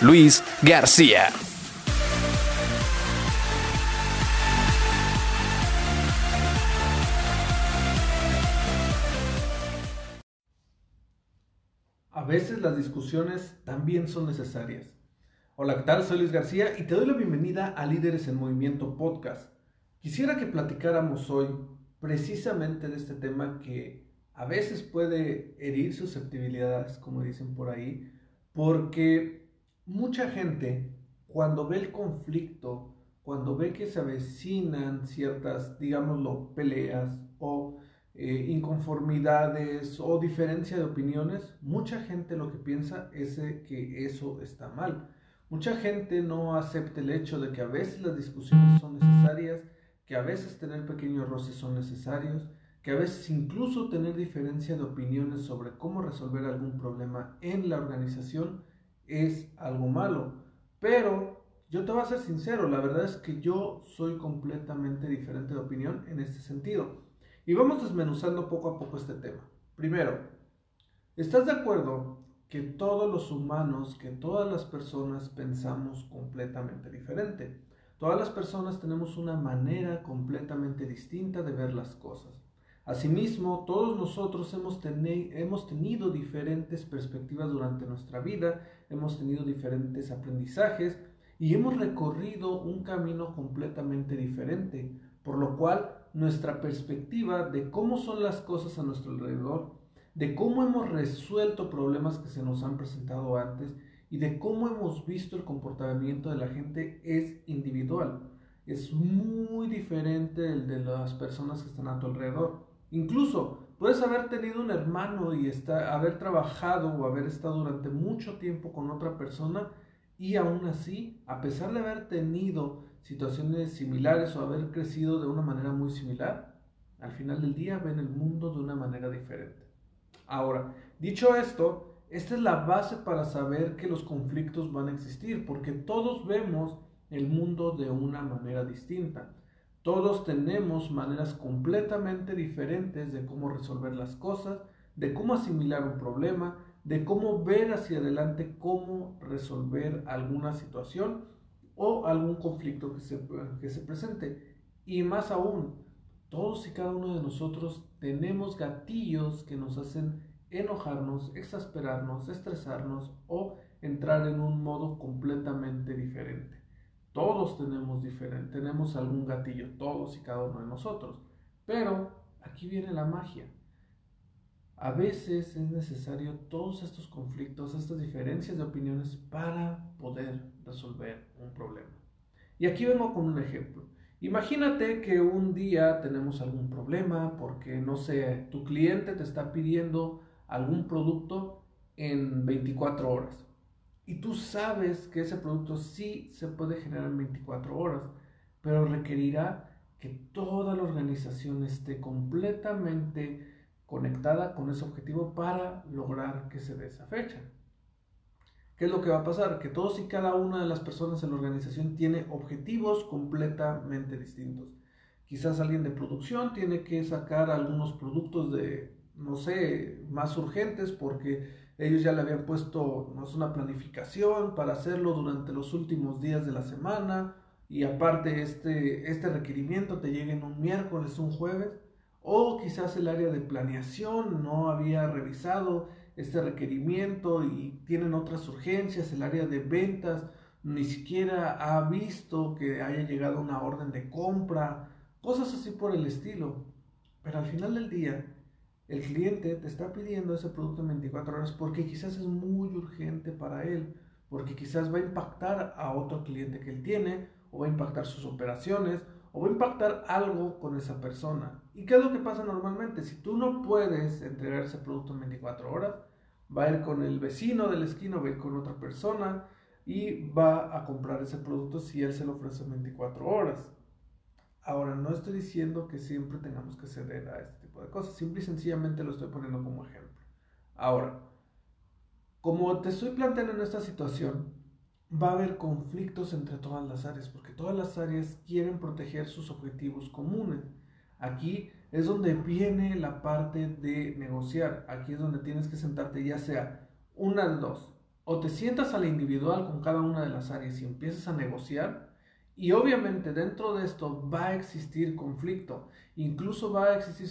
Luis García. A veces las discusiones también son necesarias. Hola, ¿qué tal? Soy Luis García y te doy la bienvenida a Líderes en Movimiento Podcast. Quisiera que platicáramos hoy precisamente de este tema que a veces puede herir susceptibilidades, como dicen por ahí, porque mucha gente cuando ve el conflicto, cuando ve que se avecinan ciertas, digámoslo, peleas o eh, inconformidades o diferencia de opiniones, mucha gente lo que piensa es que eso está mal. Mucha gente no acepta el hecho de que a veces las discusiones son necesarias, que a veces tener pequeños roces son necesarios, que a veces incluso tener diferencia de opiniones sobre cómo resolver algún problema en la organización es algo malo. Pero yo te voy a ser sincero, la verdad es que yo soy completamente diferente de opinión en este sentido. Y vamos desmenuzando poco a poco este tema. Primero, ¿estás de acuerdo que todos los humanos, que todas las personas pensamos completamente diferente? Todas las personas tenemos una manera completamente distinta de ver las cosas. Asimismo, todos nosotros hemos, tenido diferentes perspectivas durante nuestra vida, hemos tenido diferentes aprendizajes y hemos recorrido un camino completamente diferente, por lo cual nuestra perspectiva de cómo son las cosas a nuestro alrededor, de cómo hemos resuelto problemas que se nos han presentado antes y de cómo hemos visto el comportamiento de la gente es individual. Es muy diferente el de las personas que están a tu alrededor. Incluso puedes haber tenido un hermano y haber trabajado o haber estado durante mucho tiempo con otra persona y aún así, a pesar de haber tenido situaciones similares o haber crecido de una manera muy similar, al final del día ven el mundo de una manera diferente. Ahora, dicho esto, esta es la base para saber que los conflictos van a existir, porque todos vemos el mundo de una manera distinta. Todos tenemos maneras completamente diferentes de cómo resolver las cosas, de cómo asimilar un problema, de cómo ver hacia adelante cómo resolver alguna situación o algún conflicto que se, presente. Y más aún, todos y cada uno de nosotros tenemos gatillos que nos hacen enojarnos, exasperarnos, estresarnos o entrar en un modo completamente diferente. Todos tenemos diferente, tenemos algún gatillo, todos y cada uno de nosotros. Pero aquí viene la magia. A veces es necesario todos estos conflictos, estas diferencias de opiniones para poder resolver un problema. Y aquí vengo con un ejemplo. Imagínate que un día tenemos algún problema porque, no sé, tu cliente te está pidiendo algún producto en 24 horas y tú sabes que ese producto sí se puede generar en 24 horas, pero requerirá que toda la organización esté completamente conectada con ese objetivo para lograr que se dé esa fecha. ¿Qué es lo que va a pasar? Que todos y cada una de las personas en la organización tiene objetivos completamente distintos. Quizás alguien de producción tiene que sacar algunos productos de, no sé, más urgentes porque ellos ya le habían puesto una planificación para hacerlo durante los últimos días de la semana y aparte este, este requerimiento te llega en un miércoles, un jueves. O quizás el área de planeación no había revisado este requerimiento y tienen otras urgencias. El área de ventas ni siquiera ha visto que haya llegado una orden de compra. Cosas así por el estilo. Pero al final del día, el cliente te está pidiendo ese producto en 24 horas porque quizás es muy urgente para él, porque quizás va a impactar a otro cliente que él tiene, o va a impactar sus operaciones, o va a impactar algo con esa persona. ¿Y qué es lo que pasa normalmente? Si tú no puedes entregar ese producto en 24 horas, va a ir con el vecino de la esquina, va a ir con otra persona, y va a comprar ese producto si él se lo ofrece en 24 horas. Ahora, no estoy diciendo que siempre tengamos que ceder a este tipo de cosas, simple y sencillamente lo estoy poniendo como ejemplo. Ahora, como te estoy planteando en esta situación, va a haber conflictos entre todas las áreas, porque todas las áreas quieren proteger sus objetivos comunes. Aquí es donde viene la parte de negociar. Aquí es donde tienes que sentarte ya sea una de dos. O te sientas a la individual con cada una de las áreas y empiezas a negociar. Y obviamente dentro de esto va a existir conflicto. Incluso va a existir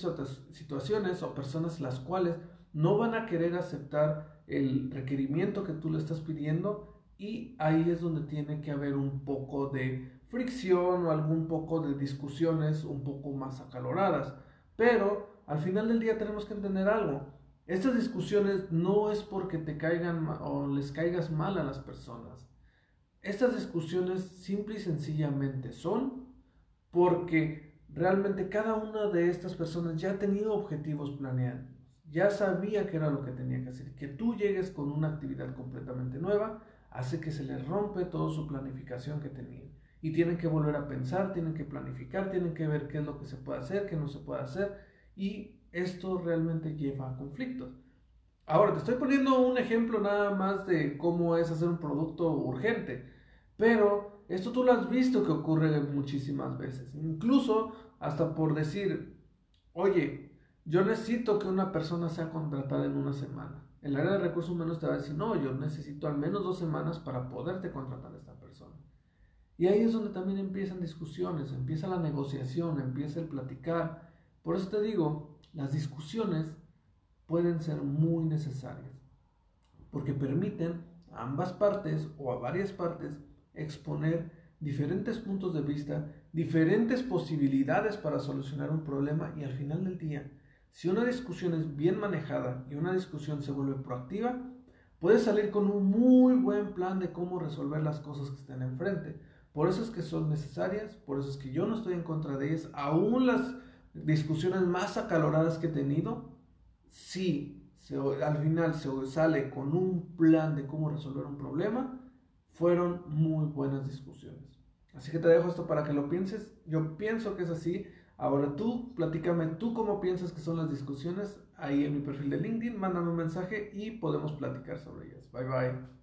situaciones o personas las cuales no van a querer aceptar el requerimiento que tú le estás pidiendo y ahí es donde tiene que haber un poco de fricción o algún poco de discusiones un poco más acaloradas. Pero al final del día tenemos que entender algo. Estas discusiones no es porque te caigan o les caigas mal a las personas. Estas discusiones simple y sencillamente son porque realmente cada una de estas personas ya ha tenido objetivos planeados, ya sabía que era lo que tenía que hacer. Que tú llegues con una actividad completamente nueva hace que se les rompe toda su planificación que tenían. Y tienen que volver a pensar, tienen que planificar, tienen que ver qué es lo que se puede hacer, qué no se puede hacer. Y esto realmente lleva a conflictos. Ahora, te estoy poniendo un ejemplo nada más de cómo es hacer un producto urgente. Pero esto tú lo has visto que ocurre muchísimas veces. Incluso hasta por decir, oye, yo necesito que una persona sea contratada en una semana. El área de recursos humanos te va a decir, no, yo necesito al menos dos semanas para poderte contratar a esta persona. Y ahí es donde también empiezan discusiones, empieza la negociación, empieza el platicar. Por eso te digo, las discusiones pueden ser muy necesarias, porque permiten a ambas partes o a varias partes exponer diferentes puntos de vista, diferentes posibilidades para solucionar un problema y al final del día si una discusión es bien manejada y una discusión se vuelve proactiva, puedes salir con un muy buen plan de cómo resolver las cosas que estén enfrente. Por eso es que son necesarias, por eso es que yo no estoy en contra de ellas. Aún las discusiones más acaloradas que he tenido, si al final se sale con un plan de cómo resolver un problema, fueron muy buenas discusiones. Así que te dejo esto para que lo pienses. Yo pienso que es así. Ahora tú, platícame tú cómo piensas que son las discusiones ahí en mi perfil de LinkedIn, mándame un mensaje y podemos platicar sobre ellas. Bye bye.